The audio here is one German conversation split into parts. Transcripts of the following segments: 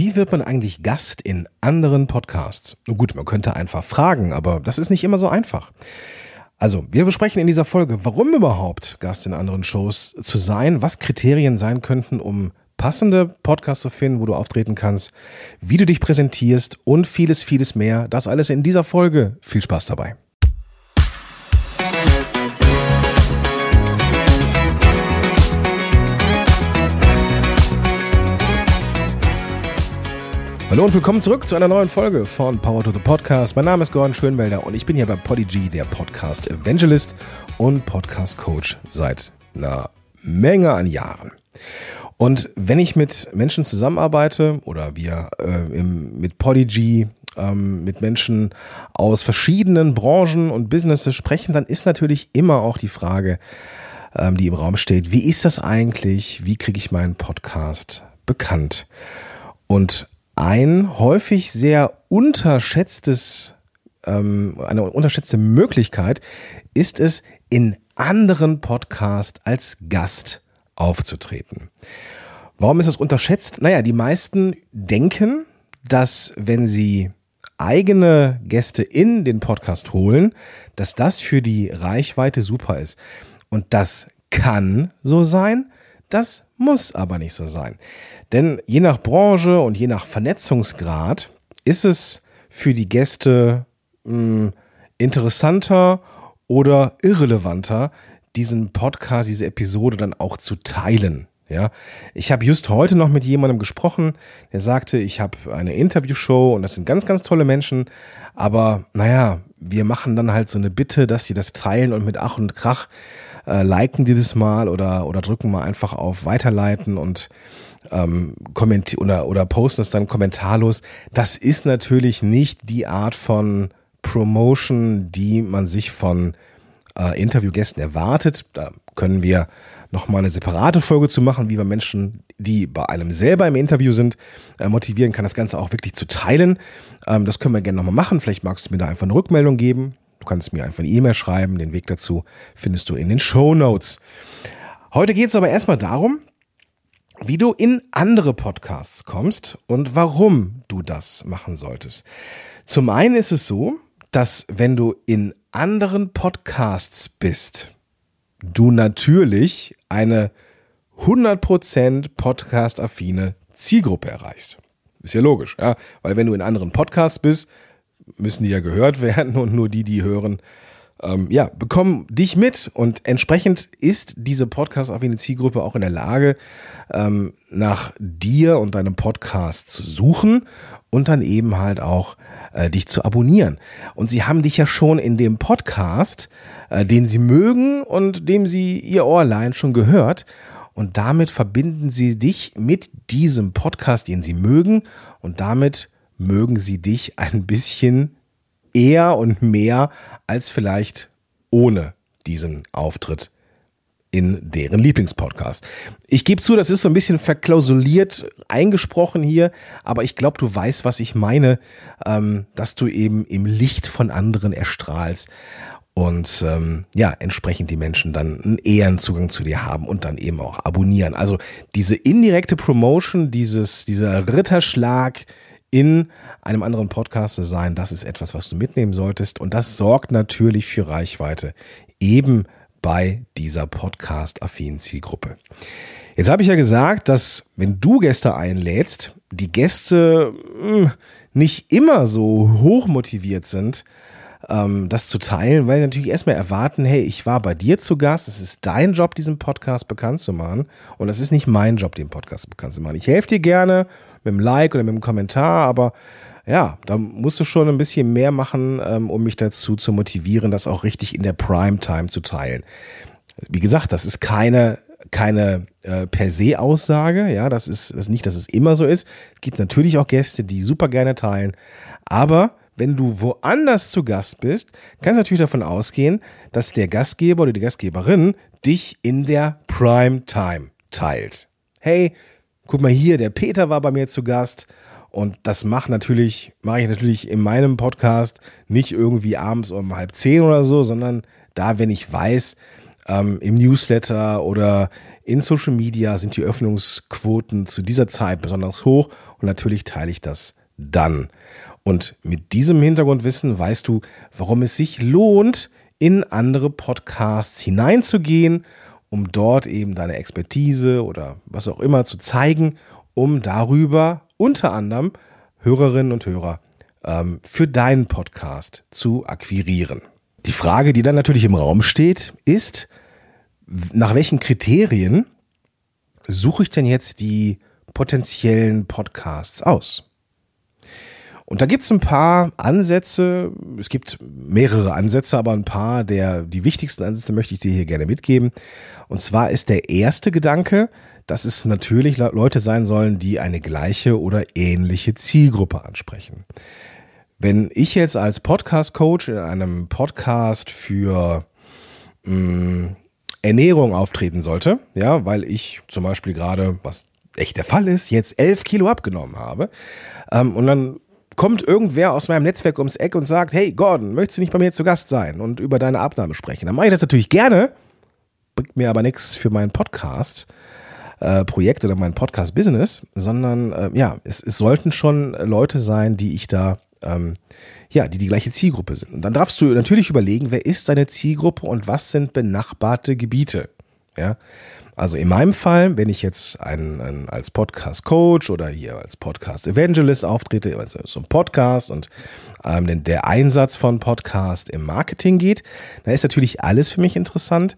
Wie wird man eigentlich Gast in anderen Podcasts? Gut, man könnte einfach fragen, aber das ist nicht immer so einfach. Also, wir besprechen in dieser Folge, warum überhaupt Gast in anderen Shows zu sein, was Kriterien sein könnten, um passende Podcasts zu finden, wo du auftreten kannst, wie du dich präsentierst und vieles, vieles mehr. Das alles in dieser Folge. Viel Spaß dabei. Hallo und willkommen zurück zu einer neuen Folge von Power to the Podcast. Mein Name ist Gordon Schönwelder und ich bin hier bei Podigy, der Podcast Evangelist und Podcast Coach seit einer Menge an Jahren. Und wenn ich mit Menschen zusammenarbeite oder wir äh, im, mit Podigy ähm, mit Menschen aus verschiedenen Branchen und Businesses sprechen, dann ist natürlich immer auch die Frage, ähm, die im Raum steht, wie ist das eigentlich? Wie kriege ich meinen Podcast bekannt? Und ein häufig sehr unterschätztes, ähm, eine unterschätzte Möglichkeit ist es, in anderen Podcasts als Gast aufzutreten. Warum ist das unterschätzt? Naja, die meisten denken, dass wenn sie eigene Gäste in den Podcast holen, dass das für die Reichweite super ist. Und das kann so sein, das muss aber nicht so sein. Denn je nach Branche und je nach Vernetzungsgrad ist es für die Gäste mh, hm, interessanter oder irrelevanter, diesen Podcast, diese Episode dann auch zu teilen. Ja, ich habe just heute noch mit jemandem gesprochen, der sagte, ich habe eine Interviewshow und das sind ganz, ganz tolle Menschen, aber naja, wir machen dann halt so eine Bitte, dass sie das teilen und mit Ach und Krach äh, liken dieses Mal oder, oder drücken mal einfach auf Weiterleiten und ähm, kommentieren oder, oder posten es dann kommentarlos. Das ist natürlich nicht die Art von Promotion, die man sich von äh, Interviewgästen erwartet. Da können wir nochmal eine separate Folge zu machen, wie wir Menschen, die bei einem selber im Interview sind, äh, motivieren kann, das Ganze auch wirklich zu teilen. Ähm, das können wir gerne nochmal machen. Vielleicht magst du mir da einfach eine Rückmeldung geben. Du kannst mir einfach eine E-Mail schreiben. Den Weg dazu findest du in den Show Notes. Heute geht es aber erstmal darum, wie du in andere Podcasts kommst und warum du das machen solltest. Zum einen ist es so, dass wenn du in anderen Podcasts bist, du natürlich eine 100% podcast-affine Zielgruppe erreichst. Ist ja logisch, ja, weil wenn du in anderen Podcasts bist, müssen die ja gehört werden und nur die, die hören, ähm, ja, bekommen dich mit und entsprechend ist diese Podcast-affine Zielgruppe auch in der Lage, ähm, nach dir und deinem Podcast zu suchen und dann eben halt auch äh, dich zu abonnieren. Und sie haben dich ja schon in dem Podcast, äh, den sie mögen und dem sie ihr Ohrlein schon gehört. Und damit verbinden sie dich mit diesem Podcast, den sie mögen. Und damit mögen sie dich ein bisschen eher und mehr als vielleicht ohne diesen Auftritt in deren Lieblingspodcast. Ich gebe zu, das ist so ein bisschen verklausuliert eingesprochen hier, aber ich glaube, du weißt, was ich meine, ähm, dass du eben im Licht von anderen erstrahlst und ähm, ja, entsprechend die Menschen dann einen Ehrenzugang zu dir haben und dann eben auch abonnieren. Also diese indirekte Promotion, dieses, dieser Ritterschlag, in einem anderen Podcast zu sein, das ist etwas, was du mitnehmen solltest. Und das sorgt natürlich für Reichweite, eben bei dieser podcast-affinen Zielgruppe. Jetzt habe ich ja gesagt, dass wenn du Gäste einlädst, die Gäste mh, hm, nicht immer so hoch motiviert sind, ähm, das zu teilen, weil sie natürlich erstmal erwarten, hey, ich war bei dir zu Gast, es ist dein Job, diesen Podcast bekannt zu machen und es ist nicht mein Job, den Podcast bekannt zu machen. Ich helfe dir gerne mit einem Like oder mit einem Kommentar, aber ja, da musst du schon ein bisschen mehr machen, ähm, um mich dazu zu motivieren, das auch richtig in der Primetime zu teilen. Wie gesagt, das ist keine keine äh, per se Aussage, ja, das ist das ist nicht, dass es immer so ist. Es gibt natürlich auch Gäste, die super gerne teilen, aber wenn du woanders zu Gast bist, kannst du natürlich davon ausgehen, dass der Gastgeber oder die Gastgeberin dich in der Primetime teilt. Hey, guck mal hier, der Peter war bei mir zu Gast. Und das macht natürlich, mache ich natürlich in meinem Podcast nicht irgendwie abends um halb zehn oder so, sondern da, wenn ich weiß, ähm, im Newsletter oder in Social Media sind die Öffnungsquoten zu dieser Zeit besonders hoch. Und natürlich teile ich das dann. Und mit diesem Hintergrundwissen weißt du, warum es sich lohnt, in andere Podcasts hineinzugehen, um dort eben deine Expertise oder was auch immer zu zeigen, um darüber unter anderem Hörerinnen und Hörer ähm, für deinen Podcast zu akquirieren. Die Frage, die dann natürlich im Raum steht, ist, nach welchen Kriterien suche ich denn jetzt die potenziellen Podcasts aus? Und da gibt es ein paar Ansätze, es gibt mehrere Ansätze, aber ein paar der, die wichtigsten Ansätze möchte ich dir hier gerne mitgeben. Und zwar ist der erste Gedanke, dass es natürlich Leute sein sollen, die eine gleiche oder ähnliche Zielgruppe ansprechen. Wenn ich jetzt als Podcast-Coach in einem Podcast für mh, mm, Ernährung auftreten sollte, ja, weil ich zum Beispiel gerade, was echt der Fall ist, jetzt elf Kilo abgenommen habe, ähm, und dann kommt irgendwer aus meinem Netzwerk ums Eck und sagt, hey Gordon, möchtest du nicht bei mir zu Gast sein und über deine Abnahme sprechen? Dann mache ich das natürlich gerne, bringt mir aber nichts für meinen Podcast. Äh, Projekt oder mein Podcast-Business, sondern äh, ja, es, es sollten schon Leute sein, die ich da ähm, ja, die die gleiche Zielgruppe sind. Und dann darfst du natürlich überlegen, wer ist deine Zielgruppe und was sind benachbarte Gebiete. Ja, also in meinem Fall, wenn ich jetzt ein, ein als Podcast-Coach oder hier als Podcast-Evangelist auftrete, also so ein Podcast und ähm, der Einsatz von Podcast im Marketing geht, dann ist natürlich alles für mich interessant,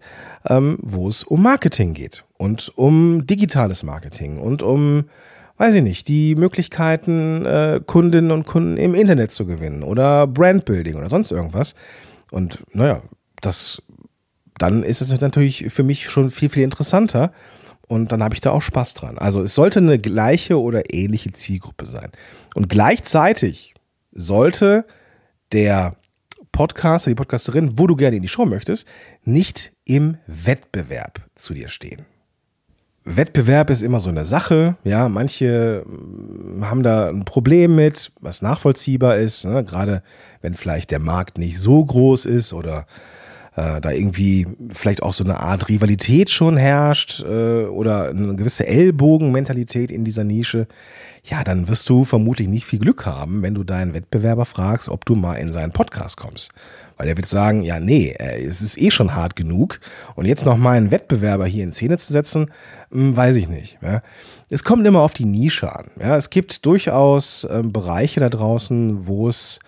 ähm, wo es um Marketing geht und um digitales Marketing und um weiß ich nicht, die Möglichkeiten, äh, Kundinnen und Kunden im Internet zu gewinnen oder Brandbuilding oder sonst irgendwas. Und naja, das, dann ist es natürlich für mich schon viel, viel interessanter. Und dann habe ich da auch Spaß dran. Also es sollte eine gleiche oder ähnliche Zielgruppe sein. Und gleichzeitig sollte der Podcaster, die Podcasterin, wo du gerne in die Show möchtest, nicht im Wettbewerb zu dir stehen. Wettbewerb ist immer so eine Sache. Ja, manche mm, haben da ein Problem mit, was nachvollziehbar ist. Ne? Gerade wenn vielleicht der Markt nicht so groß ist oder äh, da irgendwie vielleicht auch so eine Art Rivalität schon herrscht äh, oder eine gewisse Ellbogenmentalität in dieser Nische. Ja, dann wirst du vermutlich nicht viel Glück haben, wenn du deinen Wettbewerber fragst, ob du mal in seinen Podcast kommst. Weil er wird sagen, ja, nee, äh, es ist eh schon hart genug. Und jetzt noch mal einen Wettbewerber hier in Szene zu setzen, hm, weiß ich nicht. Ja. Es kommt immer auf die Nische an. Ja. Es gibt durchaus ähm, Bereiche da draußen, wo es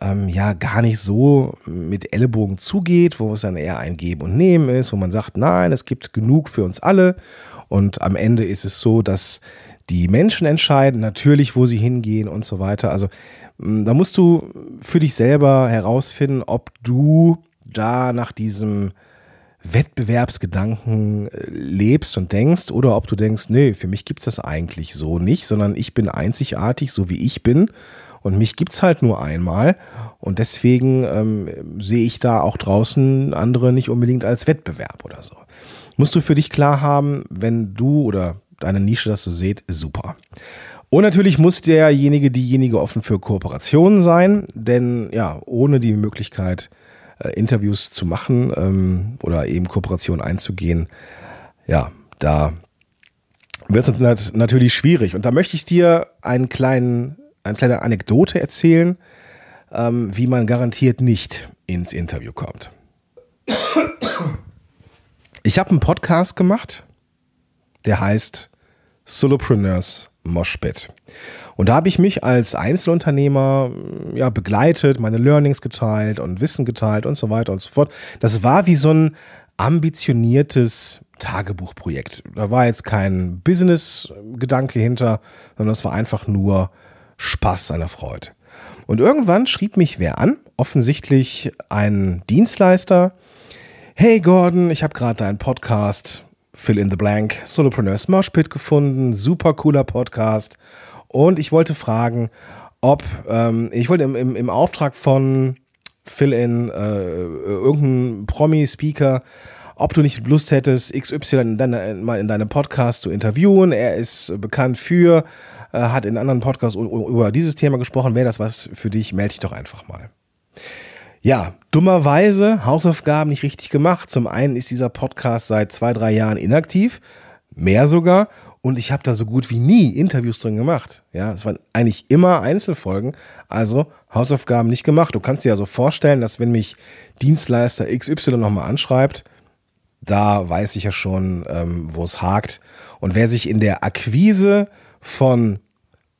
ähm, ja gar nicht so mit Ellenbogen zugeht, wo es dann eher ein Geben und Nehmen ist, wo man sagt, nein, es gibt genug für uns alle. Und am Ende ist es so, dass die Menschen entscheiden natürlich, wo sie hingehen und so weiter. Also hm, da musst du für dich selber herausfinden, ob du da nach diesem Wettbewerbsgedanken äh, lebst und denkst oder ob du denkst, nee, für mich gibt es das eigentlich so nicht, sondern ich bin einzigartig, so wie ich bin und mich gibt es halt nur einmal und deswegen ähm, sehe ich da auch draußen andere nicht unbedingt als Wettbewerb oder so. Musst du für dich klar haben, wenn du oder deine Nische das so seht, ist super. Und natürlich muss derjenige, diejenige offen für Kooperationen sein, denn ja, ohne die Möglichkeit, äh, Interviews zu machen ähm, oder eben Kooperationen einzugehen, ja, da wird es natürlich schwierig. Und da möchte ich dir einen kleinen, eine kleine Anekdote erzählen, ähm, wie man garantiert nicht ins Interview kommt. Ich habe einen Podcast gemacht, der heißt Solopreneurs Moshpit. Und da habe ich mich als Einzelunternehmer ja, begleitet, meine Learnings geteilt und Wissen geteilt und so weiter und so fort. Das war wie so ein ambitioniertes Tagebuchprojekt. Da war jetzt kein Business-Gedanke hinter, sondern es war einfach nur Spaß der Freude. Und irgendwann schrieb mich wer an, offensichtlich ein Dienstleister. Hey Gordon, ich habe gerade deinen Podcast Fill in the Blank, Solopreneurs Moshpit gefunden, super cooler Podcast. Und ich wollte fragen, ob, ähm, ich wollte im, im, im Auftrag von Fill in äh, irgendein Promi-Speaker, ob du nicht Lust hättest, XY in deine, mal in deinem Podcast zu interviewen. Er ist bekannt für, äh, hat in anderen Podcasts über dieses Thema gesprochen. Wäre das was für dich, melde dich doch einfach mal. Ja, dummerweise Hausaufgaben nicht richtig gemacht. Zum einen ist dieser Podcast seit zwei, drei Jahren inaktiv, mehr sogar. Und ich habe da so gut wie nie Interviews drin gemacht. Ja, es waren eigentlich immer Einzelfolgen, also Hausaufgaben nicht gemacht. Du kannst dir also vorstellen, dass wenn mich Dienstleister XY nochmal anschreibt, da weiß ich ja schon, ähm, wo es hakt. Und wer sich in der Akquise von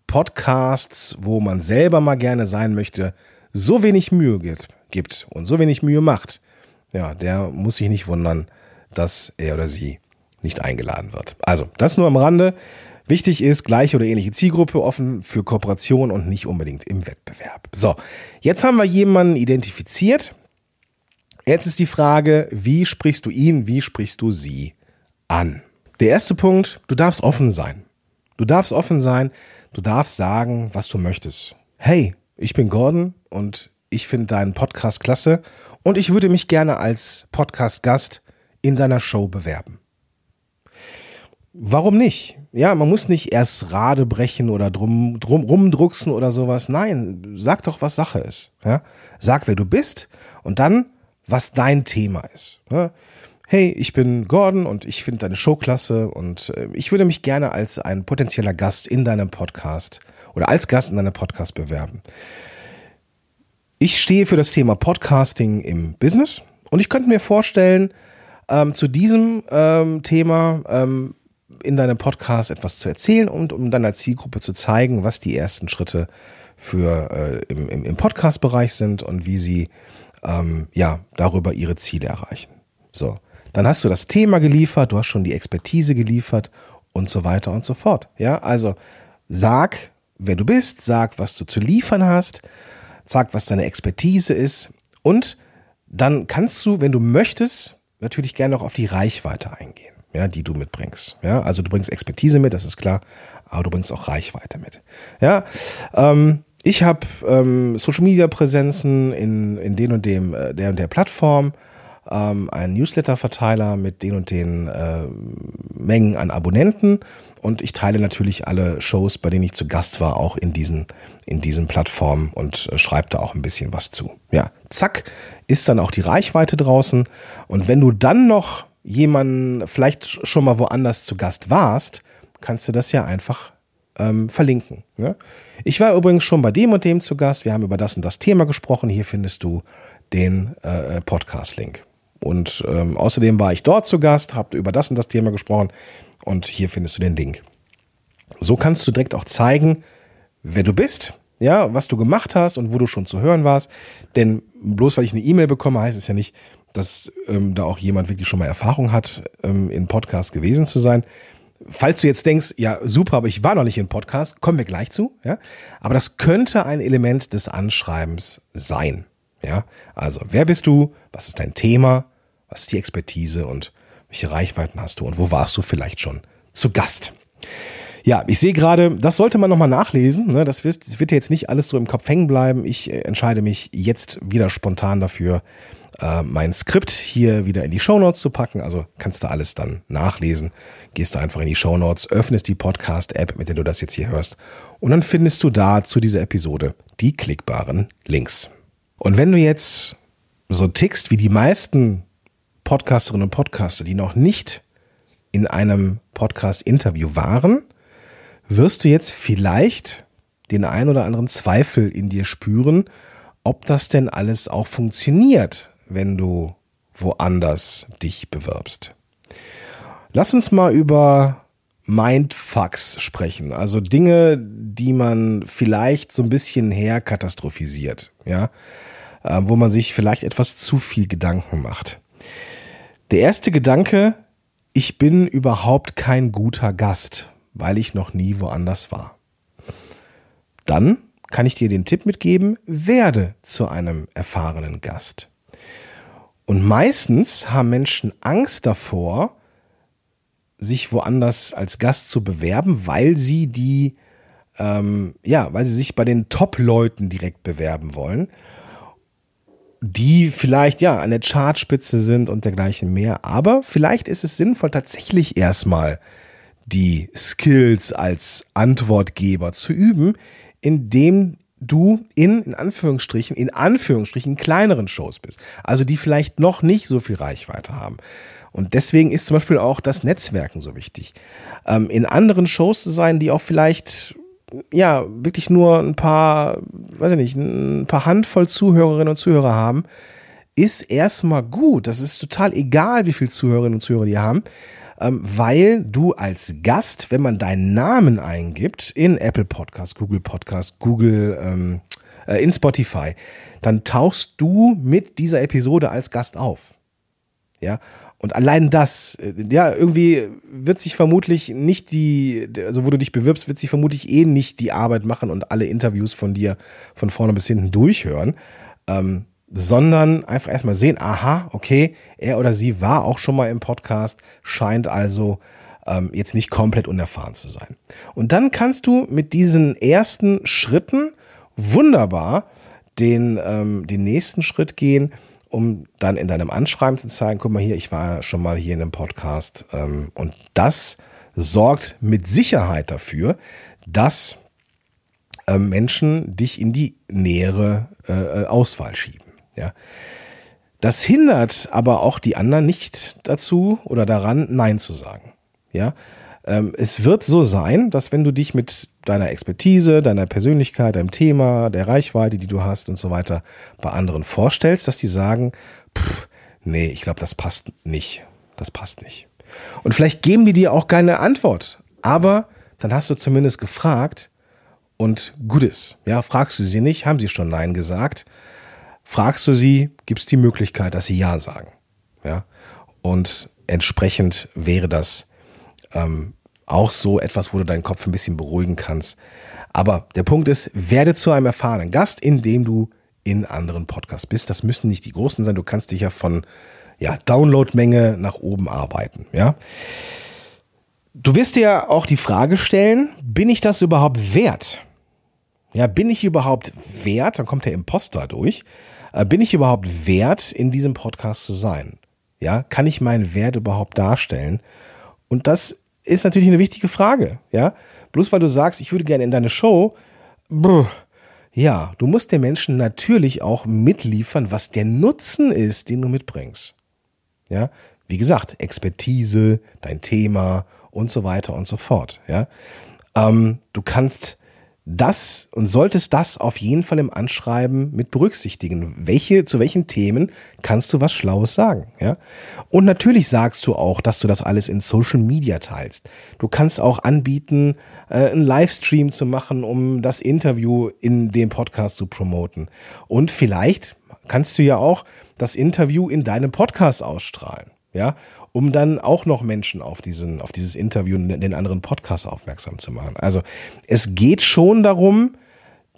Podcasts, wo man selber mal gerne sein möchte, so wenig Mühe gibt, und so wenig Mühe macht, ja, der muss sich nicht wundern, dass er oder sie nicht eingeladen wird. Also, das nur am Rande. Wichtig ist, gleiche oder ähnliche Zielgruppe, offen für Kooperation und nicht unbedingt im Wettbewerb. So, jetzt haben wir jemanden identifiziert. Jetzt ist die Frage, wie sprichst du ihn, wie sprichst du sie an? Der erste Punkt, du darfst offen sein. Du darfst offen sein, du darfst sagen, was du möchtest. Hey, ich bin Gordon und ich finde deinen Podcast klasse und ich würde mich gerne als Podcast-Gast in deiner Show bewerben. Warum nicht? Ja, man muss nicht erst Rade brechen oder drum, drum rumdrucksen oder sowas. Nein, sag doch, was Sache ist. Ja? Sag, wer du bist und dann, was dein Thema ist. Ja? Hey, ich bin Gordon und ich finde deine Show klasse und äh, ich würde mich gerne als ein potenzieller Gast in deinem Podcast oder als Gast in deinem Podcast bewerben. Ich stehe für das Thema Podcasting im Business und ich könnte mir vorstellen, ähm, zu diesem ähm, Thema ähm, in deinem Podcast etwas zu erzählen und um deiner Zielgruppe zu zeigen, was die ersten Schritte für äh, im, im, im Podcast-Bereich sind und wie sie ähm, ja darüber ihre Ziele erreichen. So, dann hast du das Thema geliefert, du hast schon die Expertise geliefert und so weiter und so fort. Ja, also sag, wer du bist, sag, was du zu liefern hast, sag, was deine Expertise ist und dann kannst du, wenn du möchtest, natürlich gerne auch auf die Reichweite eingehen ja, die du mitbringst. Ja, also du bringst Expertise mit, das ist klar, aber du bringst auch Reichweite mit. Ja, ähm, ich habe ähm, Social Media Präsenzen in, in den und dem, äh, der und der Plattform, ähm, einen Newsletter-Verteiler mit den und den äh, Mengen an Abonnenten und ich teile natürlich alle Shows, bei denen ich zu Gast war, auch in diesen, in diesen Plattformen und äh, schreibe da auch ein bisschen was zu. Ja, zack, ist dann auch die Reichweite draußen und wenn du dann noch jemanden vielleicht schon mal woanders zu Gast warst, kannst du das ja einfach ähm, verlinken. Ne? Ich war übrigens schon bei dem und dem zu Gast. Wir haben über das und das Thema gesprochen. Hier findest du den äh, Podcast-Link. Und ähm, außerdem war ich dort zu Gast, habe über das und das Thema gesprochen und hier findest du den Link. So kannst du direkt auch zeigen, wer du bist, ja, was du gemacht hast und wo du schon zu hören warst. Denn bloß weil ich eine E-Mail bekomme, heißt es ja nicht, dass ähm, da auch jemand wirklich schon mal Erfahrung hat, ähm, in Podcast gewesen zu sein. Falls du jetzt denkst, ja, super, aber ich war noch nicht in Podcast, kommen wir gleich zu, ja. Aber das könnte ein Element des Anschreibens sein, ja. Also, wer bist du? Was ist dein Thema? Was ist die Expertise und welche Reichweiten hast du und wo warst du vielleicht schon zu Gast? Ja, ich sehe gerade, das sollte man nochmal nachlesen. Ne? Das, wird, wird jetzt nicht alles so im Kopf hängen bleiben. Ich äh, entscheide mich jetzt wieder spontan dafür, äh, mein Skript hier wieder in die Shownotes zu packen. Also kannst du alles dann nachlesen. Gehst du einfach in die Shownotes, öffnest die Podcast-App, mit der du das jetzt hier hörst. Und dann findest du da zu dieser Episode die klickbaren Links. Und wenn du jetzt so tickst wie die meisten Podcasterinnen und Podcaster, die noch nicht in einem Podcast-Interview waren, wirst du jetzt vielleicht den ein oder anderen Zweifel in dir spüren, ob das denn alles auch funktioniert, wenn du woanders dich bewirbst. Lass uns mal über Mindfucks sprechen, also Dinge, die man vielleicht so ein bisschen herkatastrophisiert, ja, äh, wo man sich vielleicht etwas zu viel Gedanken macht. Der erste Gedanke, ich bin überhaupt kein guter Gast, weil ich noch nie woanders war. Dann kann ich dir den Tipp mitgeben, werde zu einem erfahrenen Gast. Und meistens haben Menschen Angst davor, sich woanders als Gast zu bewerben, weil sie die, ähm, ja, weil sie sich bei den Top-Leuten direkt bewerben wollen, die vielleicht ja an der Chartspitze sind und dergleichen mehr. Aber vielleicht ist es sinnvoll, tatsächlich erstmal die Skills als Antwortgeber zu üben, indem du in, in Anführungsstrichen, in Anführungsstrichen kleineren Shows bist. Also die vielleicht noch nicht so viel Reichweite haben. Und deswegen ist zum Beispiel auch das Netzwerken so wichtig. Ähm, in anderen Shows zu sein, die auch vielleicht ja, wirklich nur ein paar, weiß ich nicht, ein paar Handvoll Zuhörerinnen und Zuhörer haben, ist erstmal gut. Das ist total egal, wie viele Zuhörerinnen und Zuhörer die haben, ähm, weil du als Gast, wenn man deinen Namen eingibt in Apple Podcast, Google Podcast, Google, ähm, äh, in Spotify, dann tauchst du mit dieser Episode als Gast auf. Ja, und allein das, äh, ja, irgendwie wird sich vermutlich nicht die, also wo du dich bewirbst, wird sich vermutlich eh nicht die Arbeit machen und alle Interviews von dir von vorne bis hinten durchhören, ähm, sondern einfach erstmal sehen, aha, okay, er oder sie war auch schon mal im Podcast, scheint also ähm, jetzt nicht komplett unerfahren zu sein. Und dann kannst du mit diesen ersten Schritten wunderbar den, ähm, den nächsten Schritt gehen um dann in deinem Anschreiben zu zeigen, guck mal hier, ich war schon mal hier in einem Podcast. Ähm, und das sorgt mit Sicherheit dafür, dass äh, Menschen dich in die nähere äh, Auswahl schieben. Ja. Das hindert aber auch die anderen nicht dazu oder daran, Nein zu sagen. Ja. Ähm, es wird so sein, dass wenn du dich mit deiner Expertise, deiner Persönlichkeit, deinem Thema, der Reichweite, die du hast und so weiter bei anderen vorstellst, dass die sagen, pff, nee, ich glaube, das passt nicht. Das passt nicht. Und vielleicht geben die dir auch keine Antwort, aber dann hast du zumindest gefragt und gut ist. Ja, fragst du sie nicht, haben sie schon Nein gesagt. Fragst du sie, gibt es die Möglichkeit, dass sie Ja sagen. Ja, und entsprechend wäre das ähm, auch so etwas, wo du deinen Kopf ein bisschen beruhigen kannst. Aber der Punkt ist, werde zu einem erfahrenen Gast, indem du in anderen Podcasts bist. Das müssen nicht die großen sein. Du kannst dich ja von ja, Downloadmenge nach oben arbeiten. Ja. Du wirst dir auch die Frage stellen, bin ich das überhaupt wert? Ja, bin ich überhaupt wert? Dann kommt der Imposter durch. Äh, bin ich überhaupt wert, in diesem Podcast zu sein? Ja, kann ich meinen Wert überhaupt darstellen? Und das ist natürlich eine wichtige Frage, ja. Bloß weil du sagst, ich würde gerne in deine Show, brr, ja, du musst den Menschen natürlich auch mitliefern, was der Nutzen ist, den du mitbringst. Ja, wie gesagt, Expertise, dein Thema und so weiter und so fort. Ja, ähm, du kannst das und solltest das auf jeden Fall im Anschreiben mit berücksichtigen. Welche, zu welchen Themen kannst du was Schlaues sagen, ja? Und natürlich sagst du auch, dass du das alles in Social Media teilst. Du kannst auch anbieten, äh, einen Livestream zu machen, um das Interview in dem Podcast zu promoten. Und vielleicht kannst du ja auch das Interview in deinem Podcast ausstrahlen, ja? um dann auch noch Menschen auf diesen, auf dieses Interview und den anderen Podcast aufmerksam zu machen. Also es geht schon darum,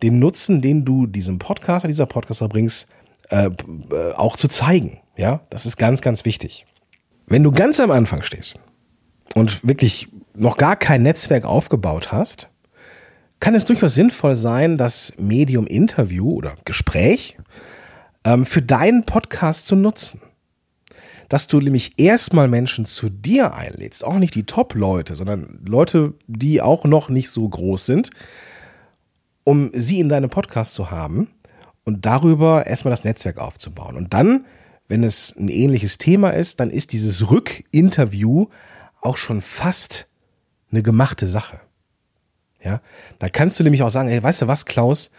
den Nutzen, den du diesem Podcaster, dieser Podcaster bringst, äh, äh, auch zu zeigen. Ja, das ist ganz, ganz wichtig. Wenn du ganz am Anfang stehst und wirklich noch gar kein Netzwerk aufgebaut hast, kann es durchaus sinnvoll sein, das Medium Interview oder Gespräch ähm, für deinen Podcast zu nutzen dass du nämlich erstmal Menschen zu dir einlädst, auch nicht die Top-Leute, sondern Leute, die auch noch nicht so groß sind, um sie in deinem Podcast zu haben und darüber erstmal das Netzwerk aufzubauen. Und dann, wenn es ein ähnliches Thema ist, dann ist dieses Rückinterview auch schon fast eine gemachte Sache. Ja, da kannst du nämlich auch sagen, hey, weißt du was, Klaus,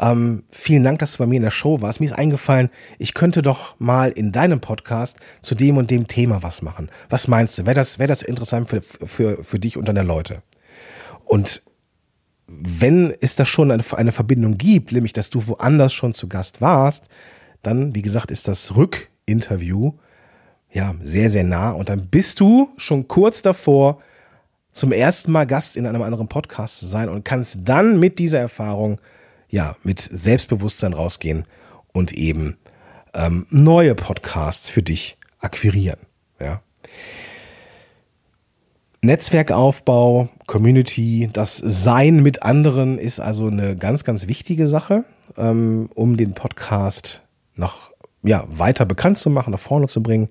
ähm, vielen Dank, dass du bei mir in der Show warst. Mir ist eingefallen, ich könnte doch mal in deinem Podcast zu dem und dem Thema was machen. Was meinst du? Wäre das, wäre das interessant für, für, für dich und deine Leute? Und wenn es da schon eine, eine Verbindung gibt, nämlich dass du woanders schon zu Gast warst, dann, wie gesagt, ist das Rückinterview ja sehr, sehr nah. Und dann bist du schon kurz davor, zum ersten Mal Gast in einem anderen Podcast zu sein und kannst dann mit dieser Erfahrung ja, mit Selbstbewusstsein rausgehen und eben ähm, neue Podcasts für dich akquirieren. Ja. Netzwerkaufbau, Community, das Sein mit anderen ist also eine ganz, ganz wichtige Sache, ähm, um den Podcast noch ja, weiter bekannt zu machen, nach vorne zu bringen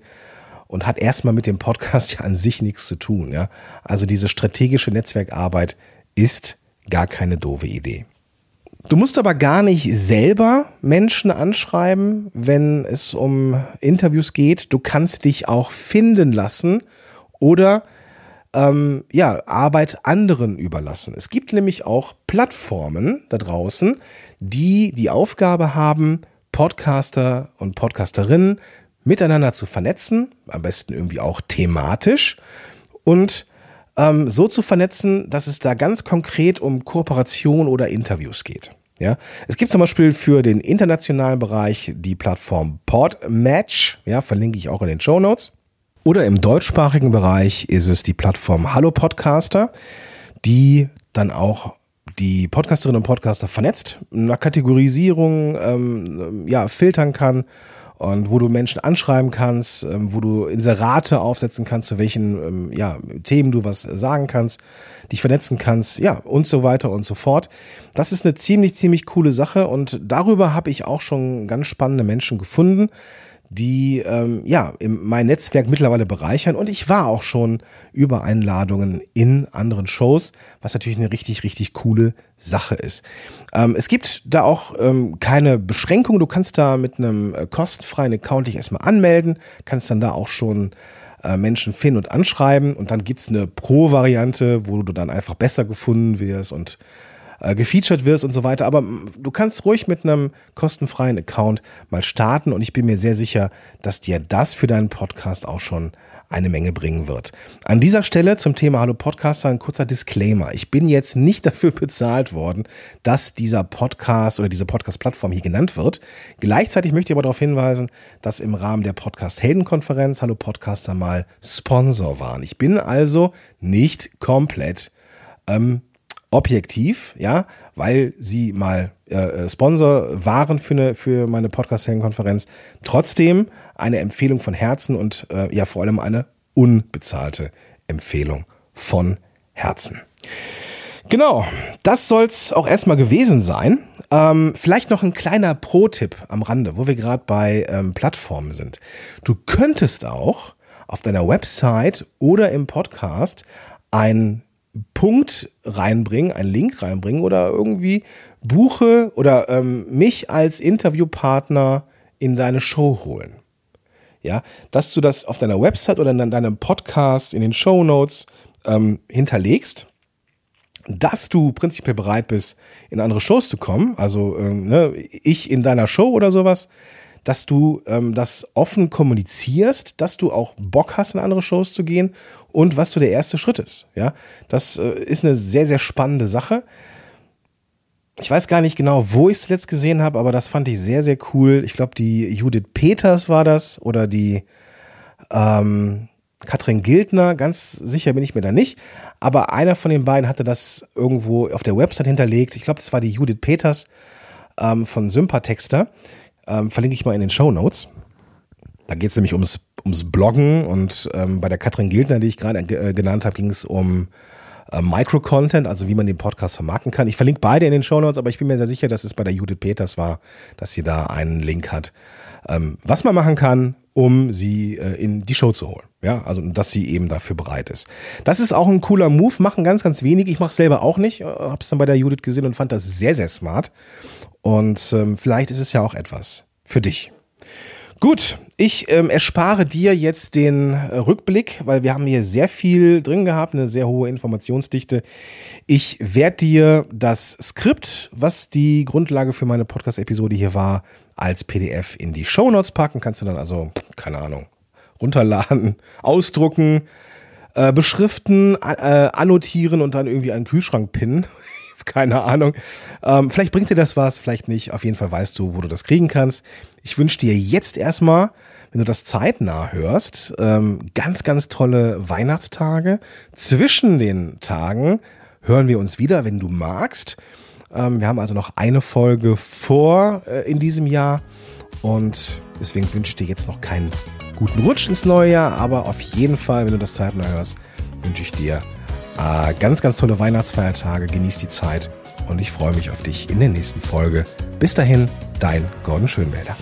und hat erstmal mit dem Podcast ja an sich nichts zu tun. Ja? Also diese strategische Netzwerkarbeit ist gar keine doofe Idee. Du musst aber gar nicht selber Menschen anschreiben, wenn es um Interviews geht. Du kannst dich auch finden lassen oder ähm, ja, Arbeit anderen überlassen. Es gibt nämlich auch Plattformen da draußen, die die Aufgabe haben, Podcaster und Podcasterinnen miteinander zu vernetzen, am besten irgendwie auch thematisch und ähm, so zu vernetzen, dass es da ganz konkret um Kooperation oder Interviews geht. Ja, es gibt zum Beispiel für den internationalen Bereich die Plattform Podmatch, ja, verlinke ich auch in den Show Notes. Oder im deutschsprachigen Bereich ist es die Plattform Hallo Podcaster, die dann auch die Podcasterinnen und Podcaster vernetzt, nach Kategorisierung ähm, ja, filtern kann und wo du Menschen anschreiben kannst, ähm, wo du Inserate aufsetzen kannst, zu welchen ähm, ja, Themen du was sagen kannst, dich vernetzen kannst, ja, und so weiter und so fort. Das ist eine ziemlich, ziemlich coole Sache und darüber habe ich auch schon ganz spannende Menschen gefunden die ähm, ja mein Netzwerk mittlerweile bereichern und ich war auch schon über Einladungen in anderen Shows, was natürlich eine richtig richtig coole Sache ist. Ähm, es gibt da auch ähm, keine Beschränkung. Du kannst da mit einem äh, kostenfreien Account dich erstmal anmelden, kannst dann da auch schon äh, Menschen finden und anschreiben und dann gibt's eine Pro-Variante, wo du dann einfach besser gefunden wirst und äh, gefeatured wirst und so weiter. Aber du kannst ruhig mit einem kostenfreien Account mal starten und ich bin mir sehr sicher, dass dir das für deinen Podcast auch schon eine Menge bringen wird. An dieser Stelle zum Thema Hallo Podcaster ein kurzer Disclaimer. Ich bin jetzt nicht dafür bezahlt worden, dass dieser Podcast oder diese Podcast-Plattform hier genannt wird. Gleichzeitig möchte ich aber darauf hinweisen, dass im Rahmen der Podcast-Heldenkonferenz Hallo Podcaster mal Sponsor waren. Ich bin also nicht komplett ähm, objektiv, ja, weil sie mal äh, äh Sponsor waren für, eine, für meine Podcast-Konferenz. Trotzdem eine Empfehlung von Herzen und äh, ja vor allem eine unbezahlte Empfehlung von Herzen. Genau, das soll's auch erstmal gewesen sein. Ähm, vielleicht noch ein kleiner Pro-Tipp am Rande, wo wir gerade bei ähm, Plattformen sind. Du könntest auch auf deiner Website oder im Podcast ein Punkt reinbringen, einen Link reinbringen oder irgendwie buche oder ähm, mich als Interviewpartner in deine Show holen. Ja, dass du das auf deiner Website oder in deinem Podcast, in den Show Notes ähm, hinterlegst, dass du prinzipiell bereit bist, in andere Shows zu kommen, also ähm, ne, ich in deiner Show oder sowas, dass du ähm, das offen kommunizierst, dass du auch Bock hast, in andere Shows zu gehen und was so der erste Schritt ist. Ja, das äh, ist eine sehr, sehr spannende Sache. Ich weiß gar nicht genau, wo ich es zuletzt gesehen habe, aber das fand ich sehr, sehr cool. Ich glaube, die Judith Peters war das oder die ähm, Katrin Gildner, ganz sicher bin ich mir da nicht. Aber einer von den beiden hatte das irgendwo auf der Website hinterlegt. Ich glaube, das war die Judith Peters ähm, von Sympatexter. Ähm, verlinke ich mal in den Show Notes. Da geht es nämlich ums, ums Bloggen und ähm, bei der Katrin Gildner, die ich gerade äh, genannt habe, ging es um äh, Micro-Content, also wie man den Podcast vermarkten kann. Ich verlinke beide in den Show Notes, aber ich bin mir sehr sicher, dass es bei der Judith Peters war, dass sie da einen Link hat, ähm, was man machen kann, um sie äh, in die Show zu holen. Ja, also dass sie eben dafür bereit ist. Das ist auch ein cooler Move, machen ganz, ganz wenig. Ich mache es selber auch nicht, äh, habe es dann bei der Judith gesehen und fand das sehr, sehr smart. Und ähm, vielleicht ist es ja auch etwas für dich. Gut, ich ähm, erspare dir jetzt den äh, Rückblick, weil wir haben hier sehr viel drin gehabt, eine sehr hohe Informationsdichte. Ich werde dir das Skript, was die Grundlage für meine Podcast-Episode hier war, als PDF in die Show Notes packen. Kannst du dann also, keine Ahnung, runterladen, ausdrucken, äh, beschriften, äh, annotieren und dann irgendwie einen Kühlschrank pinnen. keine Ahnung. Ähm, vielleicht bringt dir das was, vielleicht nicht. Auf jeden Fall weißt du, wo du das kriegen kannst. Ich wünsche dir jetzt erstmal, wenn du das zeitnah hörst, ähm, ganz, ganz tolle Weihnachtstage. Zwischen den Tagen hören wir uns wieder, wenn du magst. Ähm, wir haben also noch eine Folge vor äh, in diesem Jahr und deswegen wünsche ich dir jetzt noch keinen guten Rutsch ins neue Jahr, aber auf jeden Fall, wenn du das zeitnah hörst, wünsche ich dir äh, ganz, ganz tolle Weihnachtsfeiertage. Genieß die Zeit und ich freue mich auf dich in der nächsten Folge. Bis dahin, dein Gordon Schönwälder.